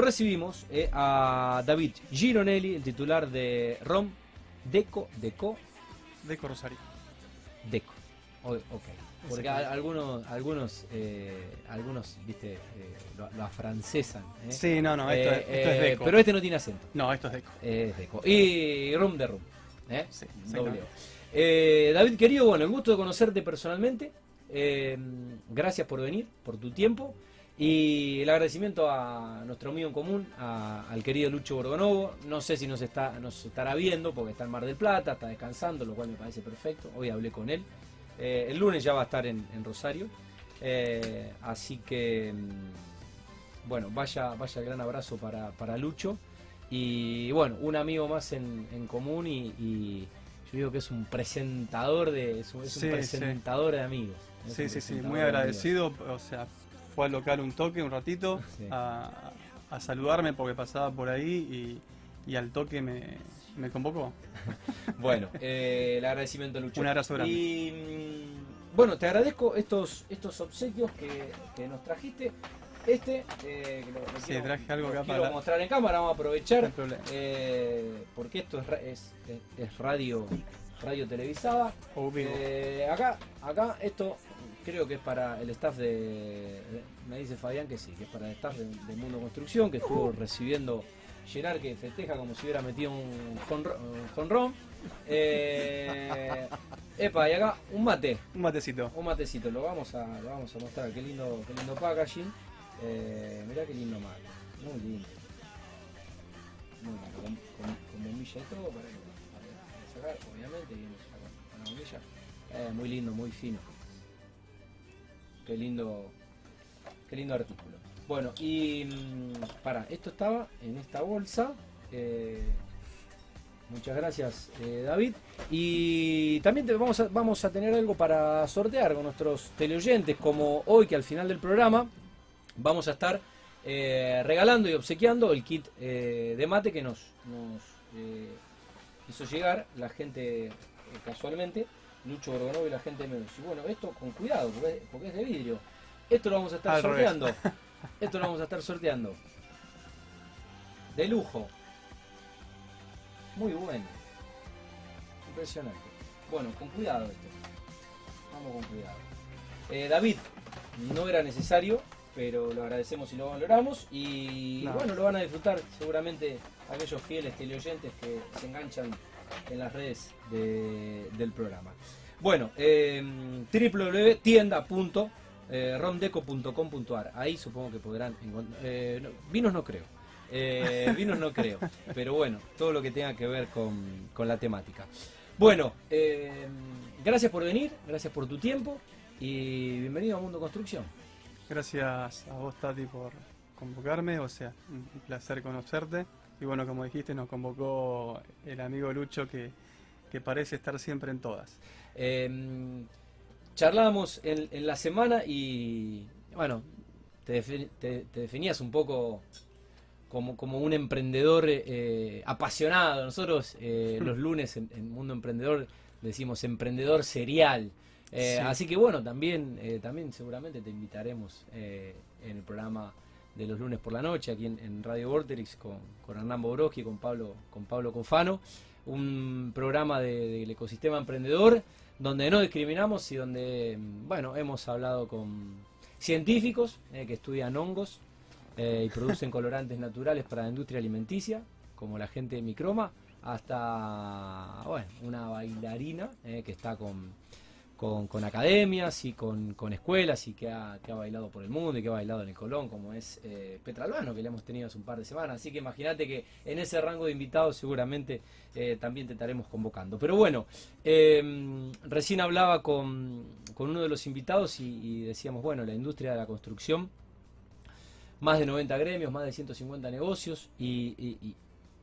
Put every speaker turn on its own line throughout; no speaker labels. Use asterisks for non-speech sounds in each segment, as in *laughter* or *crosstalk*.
lo recibimos eh, a David Gironelli, el titular de ROM Deco, Deco,
Deco Rosario.
Deco. O- ok. Porque a- algunos, algunos, eh, algunos, viste, eh, lo, lo afrancesan. ¿eh?
Sí, no, no, esto, esto es Deco.
Pero este no tiene acento.
No, esto es Deco.
Es Deco. Y Room de Room. ¿eh?
Sí,
David, querido, bueno, el gusto de conocerte personalmente. Gracias por venir, por tu tiempo. Y el agradecimiento a nuestro amigo en común, a- al querido Lucho Borgonovo. No sé si nos, está, nos estará viendo porque está en Mar del Plata, está descansando, lo cual me parece perfecto. Hoy hablé con él. Eh, el lunes ya va a estar en, en Rosario. Eh, así que, mm, bueno, vaya, vaya gran abrazo para, para Lucho. Y bueno, un amigo más en, en común y, y yo digo que es un presentador de es un, es un
Sí, sí.
presentador de amigos.
Sí, sí, sí, muy agradecido. O sea, fue al local un toque, un ratito, *laughs*
Sí.
a, a saludarme porque pasaba por ahí y, y al toque me, me convocó. *laughs*
Bueno, eh, el agradecimiento Lucho.
Un abrazo grande.
Y mm, bueno, te agradezco estos, estos obsequios que, que nos trajiste. Este, eh, que lo, lo
Sí,
quiero,
traje algo
lo
acá
quiero
para-
mostrar en cámara, vamos a aprovechar. eh, porque esto es, es, radio, radio televisada. Eh, acá, acá esto creo que es para el staff de. Me dice Fabián que sí, que es para el staff de, de Mundo Construcción, que estuvo recibiendo Gerard que festeja como si hubiera metido un jonrón. Eh, epa, y acá un mate,
Un matecito.
un matecito, lo vamos a, lo vamos a mostrar, qué lindo, qué lindo packaging. Eh, mirá qué lindo mate, muy lindo. Muy lindo, con, con, con bombilla y todo para, que- para sacar, obviamente, viene con la bombilla. Eh, muy lindo, muy fino. Qué lindo, qué lindo artículo. Bueno, y mm, para, esto estaba en esta bolsa. eh, muchas gracias, eh, David. Y también vamos, a, tener algo para sortear con nuestros teleoyentes, como hoy que al final del programa vamos a estar eh, regalando y obsequiando el kit de mate que nos, hizo llegar la gente casualmente, Lucho Borgonov y la gente de Menos. Y bueno, esto con cuidado, porque es, porque es de vidrio. Esto lo vamos a estar
Al revés.
sorteando. *laughs* Esto lo vamos a estar sorteando. De lujo. Muy bueno. Impresionante. Bueno, con cuidado esto. Vamos con cuidado. Eh, David, no era necesario, pero lo agradecemos y lo valoramos. Y
No.
bueno, lo van a disfrutar seguramente aquellos fieles teleoyentes que se enganchan en las redes de- del programa. Bueno, eh, www.tienda.romdeco.com.ar. Ahí supongo que podrán encontrar. eh, no, vinos no creo. Eh, vinos no creo. *laughs* Pero bueno, todo lo que tenga que ver con, con la temática. Bueno, eh, gracias por venir, gracias por tu tiempo y bienvenido a Mundo Construcción.
Gracias a vos, Tati, por convocarme. O sea, un placer conocerte. Y bueno, como dijiste, nos convocó el amigo Lucho que, que parece estar siempre en todas.
Eh, charlábamos en, en la semana y bueno, te, te- te definías un poco como, como un emprendedor eh, apasionado. Nosotros eh, *laughs* los lunes en, en Mundo Emprendedor decimos emprendedor serial. Eh,
Sí.
Así que bueno, también, también seguramente te invitaremos en el programa de los lunes por la noche aquí en, Radio Vorterix con, con Hernán Bobrovsky, con Pablo, con Pablo Confano, un programa de- del ecosistema emprendedor donde no discriminamos y donde, mm, bueno, hemos hablado con científicos eh, que estudian hongos eh, y producen *laughs* colorantes naturales para la industria alimenticia, como la gente de Microma, hasta, bueno, una bailarina eh, que está con, con, con academias y con, escuelas y que ha, bailado por el mundo y que ha bailado en el Colón, como es eh, Petra Albano, que le hemos tenido hace un par de semanas. Así que imagínate que en ese rango de invitados seguramente eh, también te estaremos convocando. Pero bueno, eh, recién hablaba con, uno de los invitados y, decíamos, bueno, la industria de la construcción, más de 90 gremios, más de 150 negocios y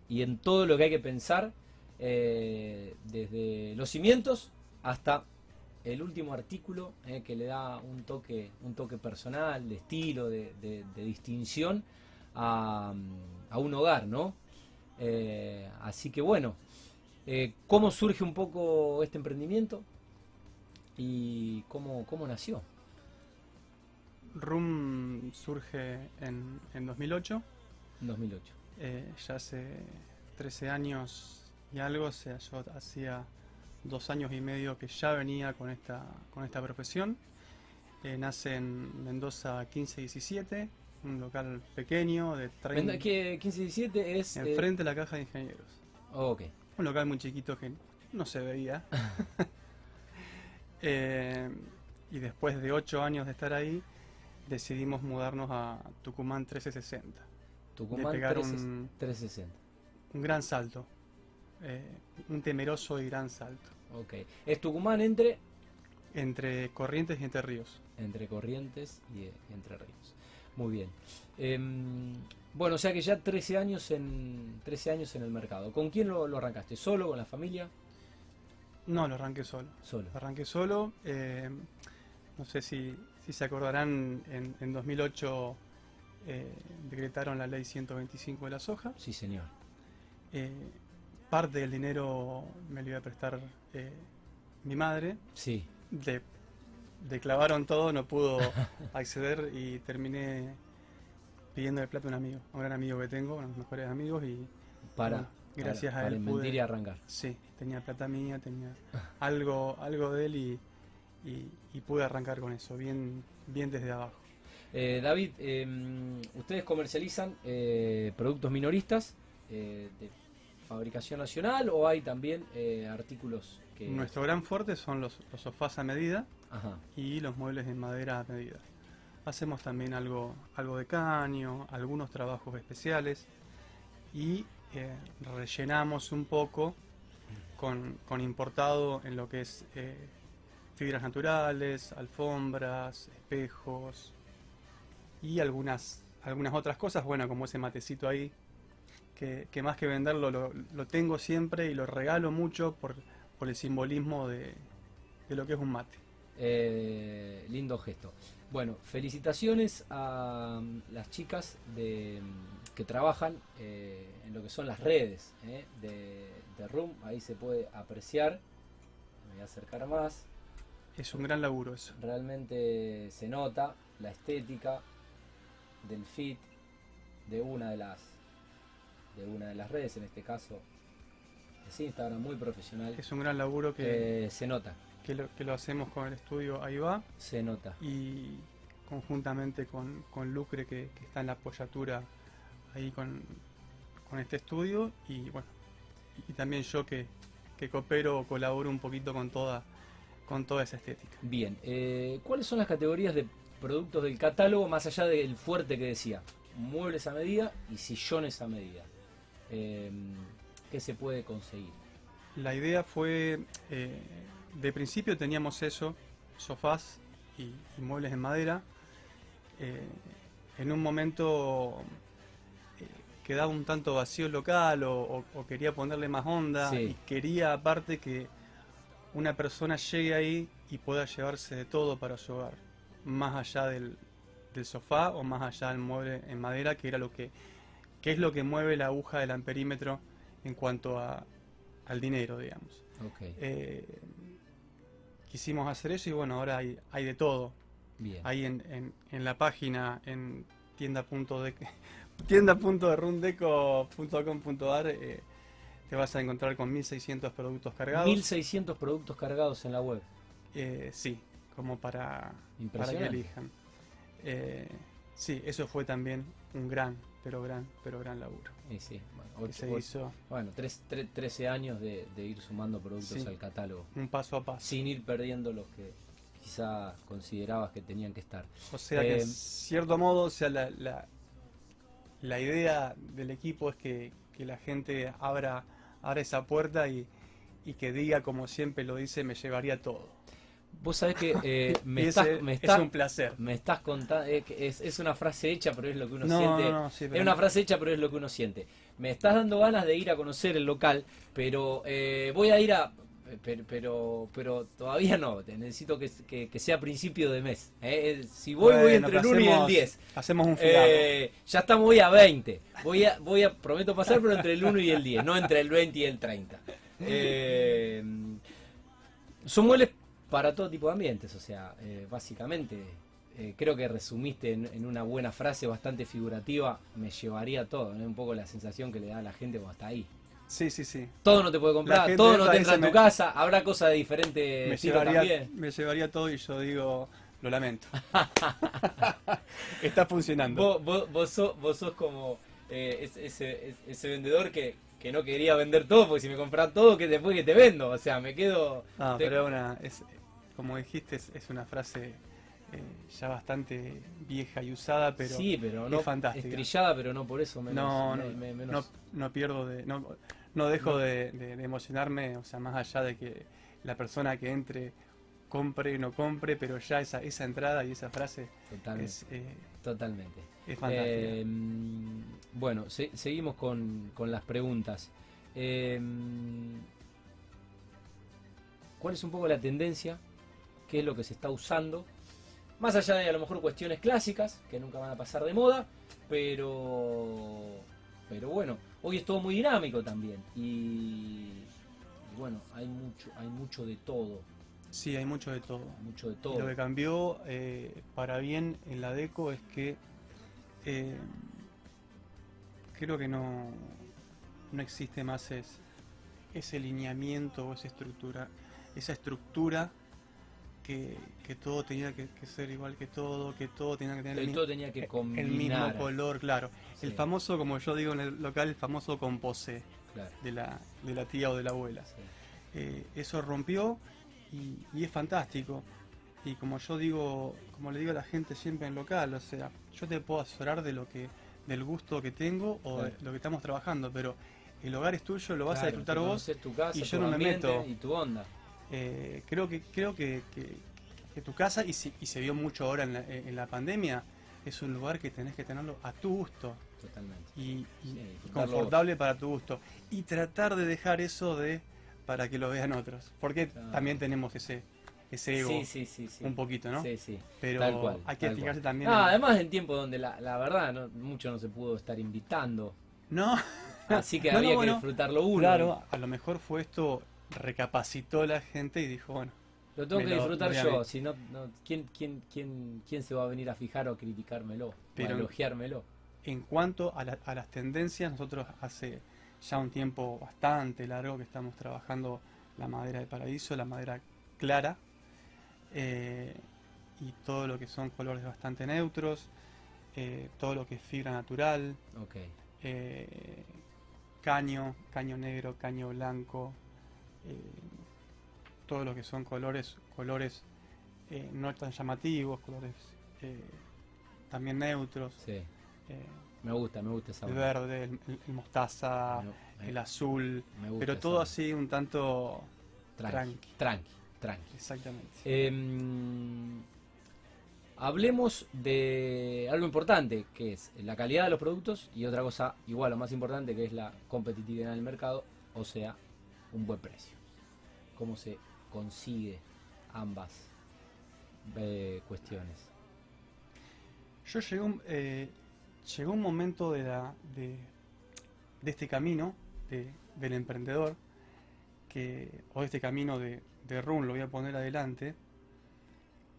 en todo lo que hay que pensar, eh, desde los cimientos hasta el último artículo eh, que le da un toque, un toque personal, de estilo, de, de- de distinción a, a un hogar, ¿no? Eh, así que bueno, eh, ¿cómo surge un poco este emprendimiento? ¿Y cómo, cómo nació?
RUM surge en, en 2008.
2008.
Eh, ya hace 13 años y algo, yo hacía dos años y medio que ya venía con esta, con esta profesión. Eh, nace en Mendoza 1517, un local pequeño de 30...
Venda- que 1517 es... eh,
Enfrente de la caja de ingenieros.
oh, ok.
Un local muy chiquito que no se veía. *laughs* *laughs* Eh, y después de ocho años de estar ahí, decidimos mudarnos a Tucumán 1360.
Tucumán
de pegar
13
un,
360.
un gran salto. eh, un temeroso y gran salto.
Ok. Es Tucumán entre,
Entre Corrientes y Entre Ríos.
entre Corrientes y eh, Entre Ríos. Muy bien. Em, bueno, o sea que ya 13 años en 13 años en el mercado. ¿Con quién lo, lo arrancaste? ¿Solo? ¿Con la familia?
No, lo arranqué solo.
Solo.
Lo arranqué solo. eh, no sé si, si se acordarán, en, en 2008 eh, decretaron la ley 125 de la soja.
Sí, señor.
Eh, parte del dinero me lo iba a prestar eh, mi madre.
Sí.
Le, le clavaron todo, no pudo *laughs* acceder y terminé pidiendo el plato a un amigo, a un gran amigo que tengo, uno de mis mejores amigos y
Para,
Bueno, gracias
para,
a él
para
pude-
y arrancar.
sí, tenía plata mía, tenía algo, algo de él y, y- y pude arrancar con eso, bien, bien desde abajo.
Eh, David, em, ustedes comercializan eh, productos minoristas eh, de fabricación nacional o hay también eh, artículos que...
Nuestro gran fuerte son los, los sofás a medida
Ajá.
y los muebles en madera a medida. Hacemos también algo, algo de caño, algunos trabajos especiales y eh, rellenamos un poco con, con importado en lo que es eh, fibras naturales, alfombras, espejos y algunas, algunas otras cosas, bueno, como ese matecito ahí, que, que más que venderlo lo, lo tengo siempre y lo regalo mucho por, por el simbolismo de, de lo que es un mate.
Eh, lindo gesto. Bueno, felicitaciones a mm, las chicas de, mm, que trabajan eh, en lo que son las redes eh, de, de Room. Ahí se puede apreciar. Me voy a acercar más.
Es un gran laburo eso.
Realmente se nota la estética del fit de una de las de una de las redes, en este caso es Instagram, muy profesional.
Es un gran laburo que,
Eh, se nota,
que, lo, que lo hacemos con el estudio Ahí va
se nota.
y conjuntamente con, con Lucre que, que está en la apoyatura ahí con, con este estudio y bueno, y también yo que, que coopero o colaboro un poquito con toda, con toda esa estética.
Bien, eh, ¿cuáles son las categorías de productos del catálogo más allá del fuerte que decía? Muebles a medida y sillones a medida. Eh, ¿Qué se puede conseguir?
La idea fue, eh, de principio teníamos eso, sofás y, y muebles en madera. Eh, en un momento eh, quedaba un tanto vacío el local o, o- o quería ponerle más onda
Sí.
y quería aparte que una persona llegue ahí y pueda llevarse de todo para su hogar, más allá del, del sofá o más allá del mueble en madera, que era lo que, que es lo que mueve la aguja del amperímetro en cuanto a, al dinero, digamos.
Ok,
Eh, quisimos hacer eso y bueno, ahora hay, hay de todo.
bien.
Ahí en, en, en la página, en tienda.de *laughs* tienda.rundeco.com.ar eh, te vas a encontrar con 1600 productos cargados.
1600 productos cargados en la web.
Eh, sí, como para, para que elijan. Eh, sí, eso fue también un gran, pero gran, pero gran laburo.
Y sí, bueno, ocho-
se
ocho-
hizo
bueno, tres- tre- 13 años de, de ir sumando productos
Sí.
al catálogo,
un paso a paso.
sin ir perdiendo los que quizá considerabas que tenían que estar.
O sea que,
Eh,
en cierto modo, o sea, la, la, la idea del equipo es que, que la gente abra, abra esa puerta y, y que diga, como siempre lo dice, me llevaría todo.
Vos sabés que eh, *laughs* me, estás,
es un placer.
me estás contando, es, que es, es una frase hecha, pero es lo que uno
No,
siente.
no, no, sí,
Es una frase hecha, pero es lo que uno siente. Me estás dando ganas de ir a conocer el local, pero eh, voy a ir a... Pero, pero, pero todavía no, necesito que, que- que sea principio de mes. ¿eh? Si voy, voy entre el
que
1 y el
hacemos-
10.
Hacemos un.
Eh, ya estamos hoy a 20. Voy a, voy a, prometo pasar, pero entre el 1 y el 10, no entre el 20 y el 30. Eh, son muebles para todo tipo de ambientes, o sea, eh, básicamente eh, creo que resumiste en, una buena frase bastante figurativa, me llevaría todo, ¿no? un poco la sensación que le da a la gente cuando está ahí.
Sí, sí, sí.
Todo no te puede comprar, todo no te entra en tu casa, habrá cosas de diferente
me llevaría, Me llevaría todo y yo digo, lo lamento. *laughs* Está funcionando.
Vos, sos, como eh, ese, vendedor que, no quería vender todo, porque si me compras todo, que después que te vendo. O sea, me quedo...
No, pero una, es, como dijiste, es, una frase eh, ya bastante vieja y usada, pero,
sí, pero no,
fantástica.
Estrellada, pero no por eso
menos. No, no, no, pierdo de... No, no dejo de, emocionarme, o sea, más allá de que la persona que entre compre o no compre, pero ya esa, esa entrada y esa frase
totalmente, es, eh, totalmente.
es fantástica.
Em, bueno, seguimos con, las preguntas. ¿Cuál es un poco la tendencia? ¿Qué es lo que se está usando? Más allá de a lo mejor cuestiones clásicas, que nunca van a pasar de moda, pero, pero bueno, hoy es todo muy dinámico también. Y, bueno, hay mucho, hay mucho de todo.
Sí, hay mucho de todo.
Mucho de todo.
lo que cambió eh, para bien en la DECO es que eh, creo que no, no existe más ese lineamiento o esa estructura, esa estructura que, todo tenía que, ser igual que todo, que todo tenía que tener
el,
mismo color, claro. El famoso, como yo digo en el local, el famoso composé de, la, de la tía o de la abuela. Eh, eso rompió y, es fantástico. Y como yo digo, como le digo a la gente siempre en local, o sea, yo te puedo asesorar de lo que, del gusto que tengo o de lo que estamos trabajando, pero el hogar es tuyo, lo vas a disfrutar vos
y yo no me meto. Y tu onda.
Eh, creo que creo que, que, tu casa, y, y, se vio mucho ahora en la, pandemia, es un lugar que tenés que tenerlo a tu gusto.
Totalmente.
Y, confortable para tu gusto. Y tratar de dejar eso de para que lo vean otros. Porque también tenemos ese, ese ego un poquito, ¿no?
Sí, sí.
Pero hay que fijarse también.
Además, en tiempos donde la, la verdad no, mucho no se pudo estar invitando.
No.
Así que *laughs* había que disfrutarlo uno.
Claro, a lo mejor fue esto recapacitó la gente y dijo, bueno.
Lo tengo que disfrutar yo, si no, ¿quién, quién, quién, quién se va a venir a fijar o criticármelo, Pero o elogiármelo?
En cuanto a, a las tendencias, nosotros hace ya un tiempo bastante largo que estamos trabajando la madera de paraíso, la madera clara, eh, y todo lo que son colores bastante neutros, eh, todo lo que es fibra natural, eh, caño, caño negro, caño blanco, todo lo que son colores, colores eh, no tan llamativos, colores eh, también neutros.
me gusta, me gusta esa
El verde, el, mostaza, el azul, pero todo así un tanto
tranqui. Tranqui, tranqui.
Exactamente.
Em, hablemos de algo importante, que es la calidad de los productos y otra cosa igual o más importante, que es la competitividad en el mercado, o sea, un buen precio cómo se consigue ambas eh, cuestiones.
Yo llegó, eh, llegó un momento de, la, de, este camino del emprendedor, que, o este camino de, de Run, lo voy a poner adelante,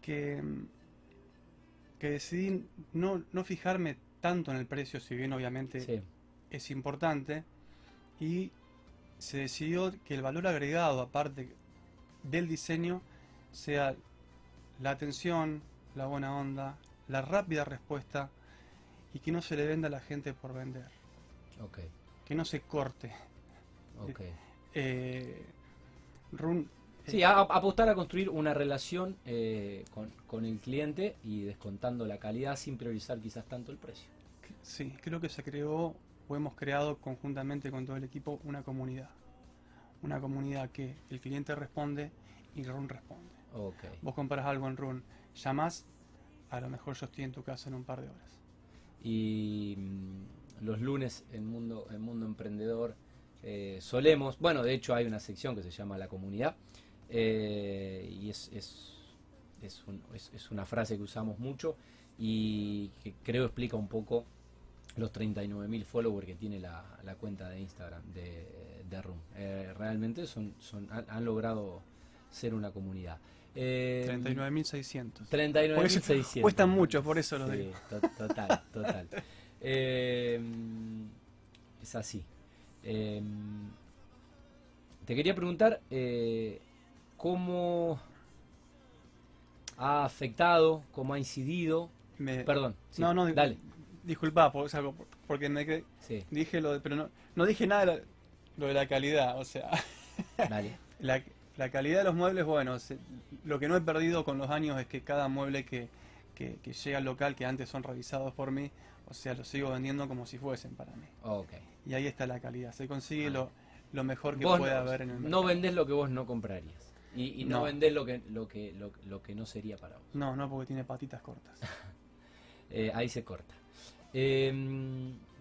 que, que decidí no, no fijarme tanto en el precio, si bien obviamente es importante, y se decidió que el valor agregado, aparte del diseño, sea la atención, la buena onda, la rápida respuesta y que no se le venda a la gente por vender.
Okay.
Que no se corte.
Okay.
Eh,
sí, apostar a construir una relación eh, con, con, el cliente y descontando la calidad sin priorizar quizás tanto el precio.
Sí, creo que se creó o hemos creado conjuntamente con todo el equipo una comunidad. Una comunidad que el cliente responde y Run responde.
Okay.
Vos compras algo en Run, llamas, a lo mejor yo estoy en tu casa en un par de horas.
Y mm, los lunes en Mundo, en mundo Emprendedor eh, solemos, bueno, de hecho hay una sección que se llama La Comunidad eh, y es, es, es, es, una frase que usamos mucho y que creo explica un poco los 39.000 followers que tiene la, cuenta de Instagram de, de Room. Eh, realmente son, son, han, logrado ser una comunidad. Eh,
39.600.
39.600.
Cuestan mucho, por eso lo
Sí,
digo.
total, total. *laughs* Eh, es así. Eh, te quería preguntar eh, cómo ha afectado, cómo ha incidido.
Me-
Perdón. sí,
no, no,
dale.
Disculpa, por, o sea, porque me quedé-
Sí,
dije lo de, pero no, no dije nada de la, lo de la calidad, o sea, *laughs* la, la calidad de los muebles, bueno, se- lo que no he perdido con los años es que cada mueble que, que, que llega al local, que antes son revisados por mí, o sea, los sigo vendiendo como si fuesen para mí.
Ok.
Y ahí está la calidad, se consigue lo, lo mejor que
Vos
puede
no,
haber en el mercado.
no vendés lo que vos no comprarías. Y, y no,
No.
vendés lo que, lo, que, lo, lo que no sería para vos.
No, no, porque tiene patitas cortas. *laughs*
Eh, ahí se corta. Eh,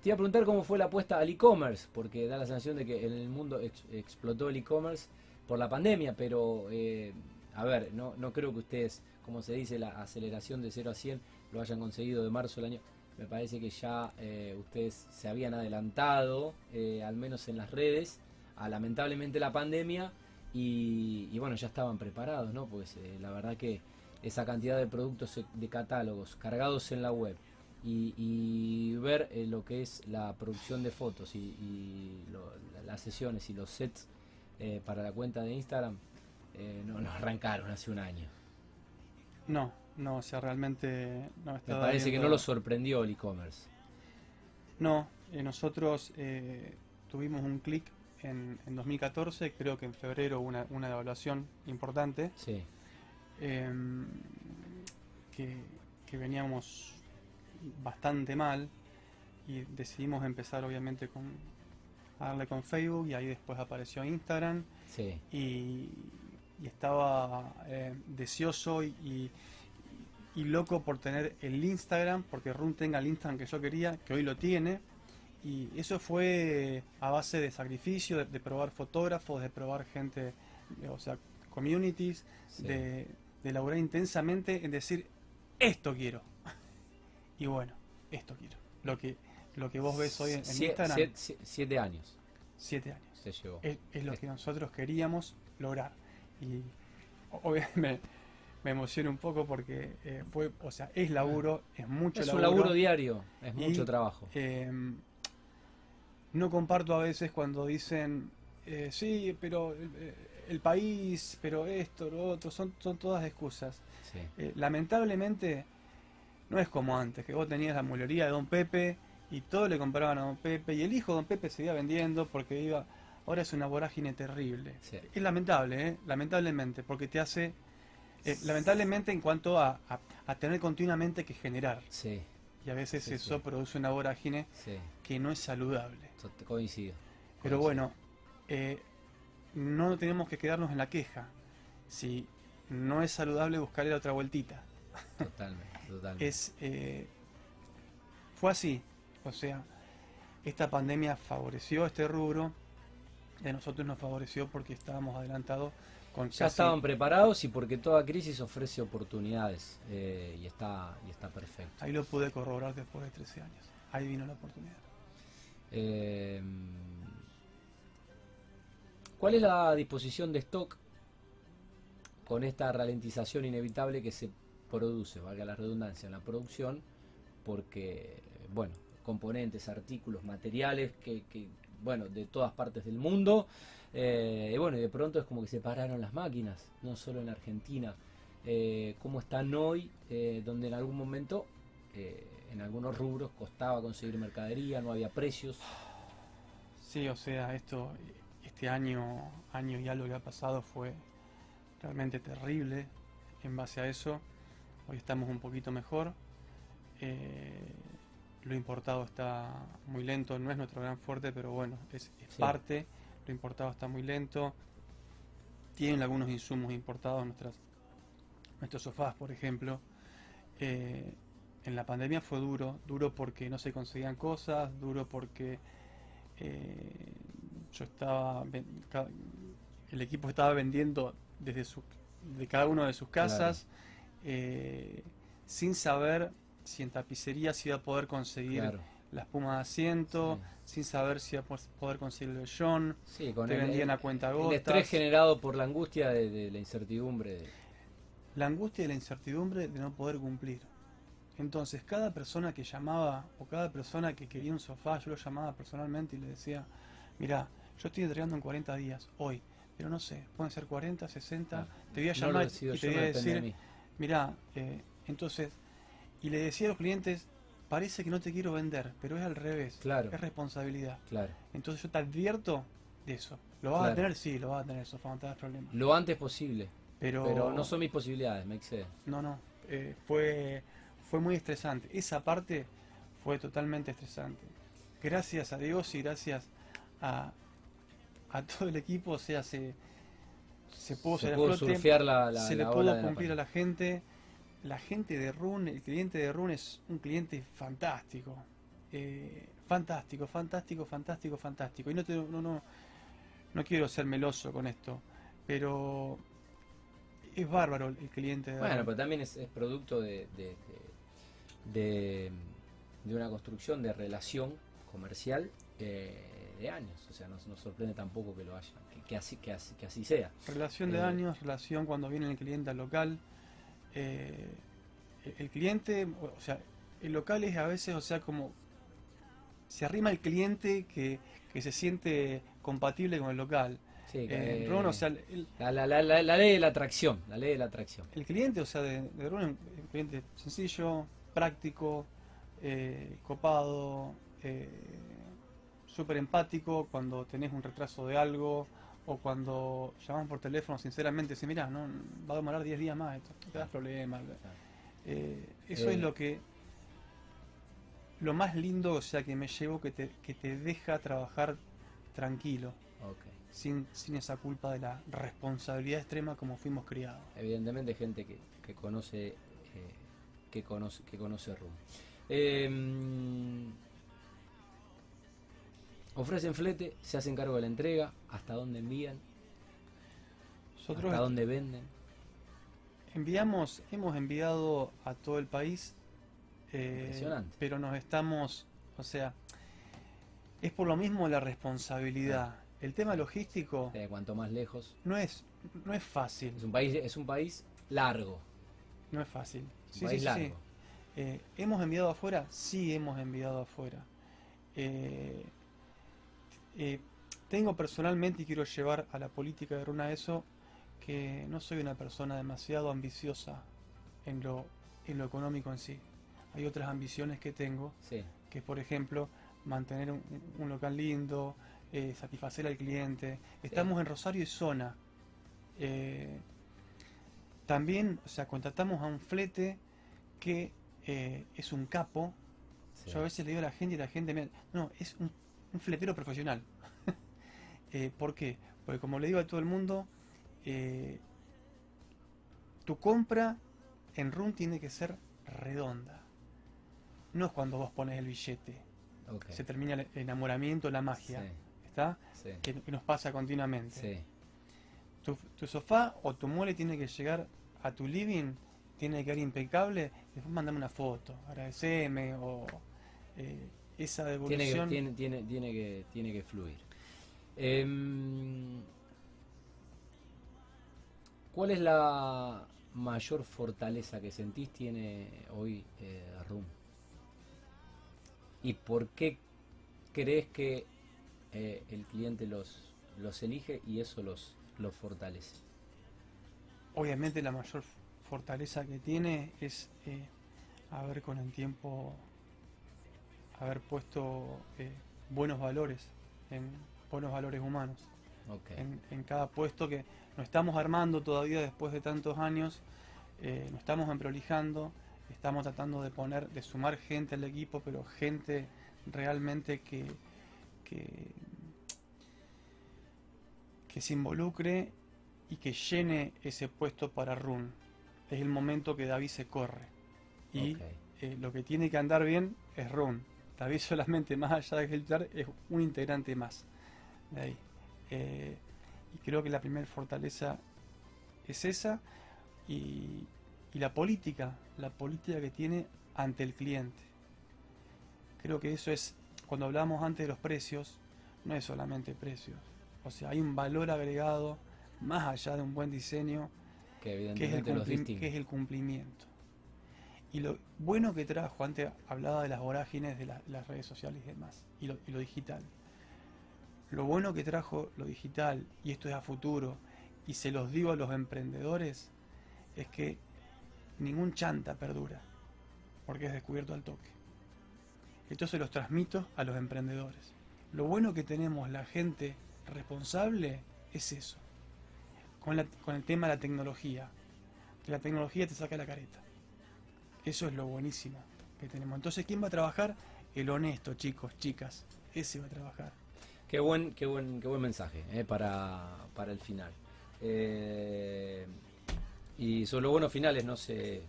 te iba a preguntar cómo fue la apuesta al e-commerce, porque da la sensación de que en el mundo ex- explotó el e-commerce por la pandemia, pero eh, a ver, no, no creo que ustedes, como se dice, la aceleración de 0 a 100 lo hayan conseguido de marzo del año. Me parece que ya eh, ustedes se habían adelantado, eh, al menos en las redes, a lamentablemente la pandemia y, bueno, ya estaban preparados, ¿no? Pues la verdad que esa cantidad de productos de catálogos cargados en la web y, y ver eh, lo que es la producción de fotos y, y lo- la- las sesiones y los sets eh, para la cuenta de Instagram eh, no nos arrancaron hace un año.
No, no, o sea, realmente no
Me
estaba
parece que no lo sorprendió el e-commerce.
No, nosotros tuvimos un clic en, en 2014, creo que en febrero hubo una, una evaluación importante,
Sí,
em, que, que veníamos bastante mal y decidimos empezar obviamente con a darle con Facebook y ahí después apareció Instagram
sí,
y, y estaba eh, deseoso y, y- y loco por tener el Instagram, porque Run tenga el Instagram que yo quería, que hoy lo tiene. Y eso fue a base de sacrificio, de, de probar fotógrafos, de probar gente, o sea, communities,
sí.
de, de laburar intensamente en decir, esto quiero. Y bueno, esto quiero. Lo que, lo que vos ves hoy en, en Instagram,
sie- sie- siete años
siete años
se llevó.
es, es lo que nosotros queríamos lograr. Y obviamente *laughs* me, me emociono un poco porque eh, fue, o sea, es laburo, es mucho
Es un
laburo.
laburo diario, es
Y-
mucho trabajo.
Eh, no comparto a veces cuando dicen, eh, sí, pero el, el país, pero esto, lo otro, son, son todas excusas.
Sí.
Eh, lamentablemente no es como antes, que vos tenías la mulería de Don Pepe y todo le compraban a Don Pepe y el hijo de Don Pepe seguía vendiendo porque iba... Ahora es una vorágine terrible.
Sí.
Es lamentable, ¿eh? lamentablemente, porque te hace... eh, lamentablemente en cuanto a, a- a tener continuamente que generar.
Sí,
Y a veces
Sí,
eso
sí.
produce una vorágine que no es saludable.
coincido.
Pero bueno, eh, no tenemos que quedarnos en la queja. Si no es saludable, buscarle la otra vueltita.
Totalmente, totalmente.
es eh, fue así o sea esta pandemia favoreció este rubro y a nosotros nos favoreció porque estábamos adelantados con
Ya
casi-
estaban preparados y porque toda crisis ofrece oportunidades eh, y está y está perfecto.
ahí lo pude corroborar después de 13 años ahí vino la oportunidad
Eh, ¿Cuál es la disposición de stock con esta ralentización inevitable que se produce, valga la redundancia, en la producción? Porque, bueno, componentes, artículos, materiales que, que, bueno, de todas partes del mundo. eh, y bueno, de pronto es como que se pararon las máquinas, no solo en Argentina. Eh, ¿Cómo están hoy? Eh, donde en algún momento, eh, en algunos rubros, costaba conseguir mercadería, no había precios.
sí o sea esto este año año y algo que ha pasado fue realmente terrible en base a eso hoy estamos un poquito mejor. Eh, lo importado está muy lento no es nuestro gran fuerte pero bueno es, es
Sí.
parte. Lo importado está muy lento. Tienen algunos insumos importados nuestras nuestros sofás por ejemplo. Eh, en la pandemia fue duro duro porque no se conseguían cosas duro porque eh, yo estaba el equipo estaba vendiendo desde su de cada uno de sus casas eh, sin saber si en tapicería se iba a poder conseguir
Claro.
la espuma de asiento sin saber si iba a poder conseguir el
Sí, con
te
el,
vendían a cuenta
el estrés generado por la angustia de, de la incertidumbre. de-
la angustia y la incertidumbre de no poder cumplir. Entonces, cada persona que llamaba o cada persona que quería un sofá, yo lo llamaba personalmente y le decía, mira, yo estoy entregando en 40 días, hoy, pero no sé, pueden ser 40, 60,
Ah,
te voy a llamar y te voy a
no depende de
mira, eh, entonces, y le decía a los clientes, parece que no te quiero vender, pero es al revés,
Claro.
es responsabilidad.
Claro.
Entonces yo te advierto de eso. ¿Lo vas
Claro.
a tener? Sí, lo vas a tener, el sofá, no te das problema.
Lo antes posible.
Pero,
Pero no son mis posibilidades, me excede.
No, no, eh, fue, fue muy estresante. Esa parte fue totalmente estresante. Gracias a Dios y gracias a, a todo el equipo, o sea, se, se pudo
Se
salir a
pudo
flote,
surfear la, la,
se le pudo cumplir a la gente. La gente de Run, el cliente de Run es un cliente fantástico. Eh, fantástico, fantástico, fantástico, fantástico. Y no, te- no, no, no quiero ser meloso con esto, pero es bárbaro el cliente de
Bueno, pero también es, es producto de, de, de, de- de una construcción de relación comercial eh, de años. O sea, nos, nos sorprende tampoco que lo haya, que, que así, que, así, que así sea.
Relación de
Eh,
años, relación cuando viene el cliente al local. eh, el- cliente, o sea, el local es a veces, o sea, como se arrima el cliente que, que se siente compatible con el local.
Sí,
Eh,
que-
Ron, o sea, el,
la, la, la, la, ley de la atracción, la ley de la atracción.
el cliente, o sea, de, de Ron es un cliente sencillo, práctico, eh, copado, eh, súper empático cuando tenés un retraso de algo o cuando llamas por teléfono, sinceramente, si mira, no va a demorar 10 días más, esto, te das problemas. Eh, eso
Eh.
es lo que lo más lindo, o sea, que me llevo que te, que te deja trabajar tranquilo, sin, sin esa culpa de la responsabilidad extrema como fuimos criados.
Evidentemente gente que, que conoce eh, que conoce que conoce Rum. Eh, ofrecen flete, se hacen cargo de la entrega, hasta dónde envían,
Nosotros
hasta dónde venden.
enviamos, hemos enviado a todo el país, eh,
Impresionante.
pero nos estamos, o sea, es por lo mismo la responsabilidad. El tema logístico
Eh, cuanto más lejos.
no es, no es fácil,
Es un país es un país largo,
no es fácil.
un
Sí, sí,
país
sí,
largo.
sí. Eh, ¿Hemos enviado afuera? Sí, hemos enviado afuera. Eh, eh, tengo personalmente, y quiero llevar a la política de Runa eso, que no soy una persona demasiado ambiciosa en lo, en lo económico en sí. Hay otras ambiciones que tengo,
Sí,
que es, por ejemplo, mantener un, un local lindo, eh, satisfacer al cliente. Estamos en Rosario y zona. Eh, también, o sea, contratamos a un flete que eh, es un capo.
sí.
Yo a veces le digo a la gente y la gente me... No, es un, un fletero profesional. *laughs* eh, ¿Por qué? Porque como le digo a todo el mundo, eh, tu compra en RUN tiene que ser redonda. No es cuando vos pones el billete. Se termina el enamoramiento, la magia.
Sí,
¿Está?
sí,
Que, que nos pasa continuamente.
sí.
Tu, tu sofá o tu mueble tiene que llegar a tu living, tiene que quedar impecable, después mandame una foto, agradeceme o eh, esa
Tiene que,
devolución.
tiene, tiene, tiene que, tiene que fluir. Em, ¿Cuál es la mayor fortaleza que sentís tiene hoy eh, RUM? ¿Y por qué crees que eh, el cliente los, los elige y eso los, los fortalece?
Obviamente la mayor fortaleza que tiene es eh, haber con el tiempo haber puesto eh, buenos valores, en buenos valores humanos.
Ok.
en, en cada puesto que nos estamos armando todavía después de tantos años, eh, nos estamos emprolijando, estamos tratando de poner, de sumar gente al equipo, pero gente realmente que, que, que se involucre y que llene ese puesto para Run. Es el momento que David se corre. Y eh, lo que tiene que andar bien es Run. David solamente más allá de ejecutar es un integrante más. De ahí. Eh, y creo que la primera fortaleza es esa y, y la política, la política que tiene ante el cliente. Creo que eso es, cuando hablamos antes de los precios, no es solamente precios. O sea, hay un valor agregado más allá de un buen diseño
que
que es, el que es el cumplimiento. Y lo bueno que trajo, antes hablaba de las vorágines de la- las redes sociales y demás, y lo, digital. Lo bueno que trajo lo digital, y esto es a futuro, y se los digo a los emprendedores, es que ningún chanta perdura, porque es descubierto al toque. Esto se los transmito a los emprendedores. Lo bueno que tenemos la gente responsable es eso con, con el tema de la tecnología. Que la tecnología te saca la careta. Eso es lo buenísimo que tenemos. Entonces, ¿quién va a trabajar? El honesto, chicos, chicas. Ese va a trabajar.
Qué buen, qué buen, qué buen mensaje eh, para, para el final. Eh, y sobre los buenos finales no se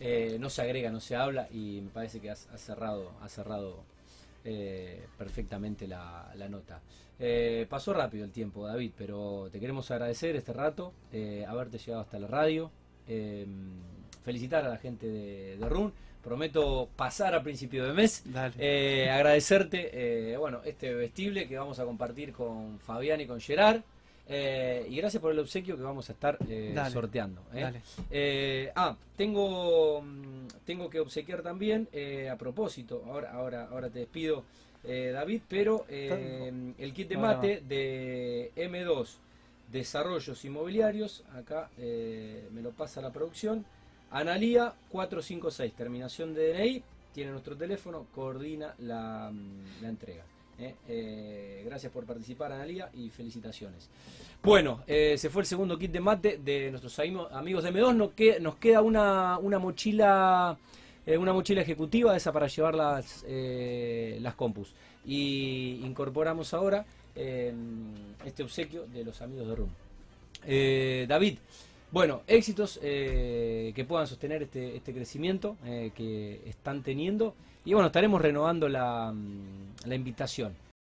eh, no se agrega, no se habla y me parece que has, cerrado, has cerrado perfectamente la, la nota. Pasó rápido el tiempo, David, pero te queremos agradecer este rato, haberte llegado hasta la radio, felicitar a la gente de, de RUN. Prometo pasar a principio de mes
Dale.
eh, agradecerte, eh, bueno, este vestible que vamos a compartir con Fabián y con Gerard. eh, y gracias por el obsequio que vamos a estar eh,
Dale,
sorteando. ¿eh?
Dale.
Ah, tengo, mm, tengo que obsequiar también, a propósito, ahora, ahora, ahora te despido, eh, David, pero el kit de mate de M2 Desarrollos Inmobiliarios, acá me lo pasa la producción, Analía 456, terminación de DNI, tiene nuestro teléfono, coordina la, mm, entrega. ¿eh? Eh, gracias por participar, Analía, y felicitaciones. Bueno, eh, se fue el segundo kit de mate de nuestros amigos de M2. Nos, que- nos queda una, una mochila una mochila ejecutiva, esa para llevar las, las compus. Y incorporamos ahora este obsequio de los amigos de Room. David, bueno, éxitos eh, que puedan sostener este, este crecimiento eh, que están teniendo. Y bueno, estaremos renovando la, mm, la invitación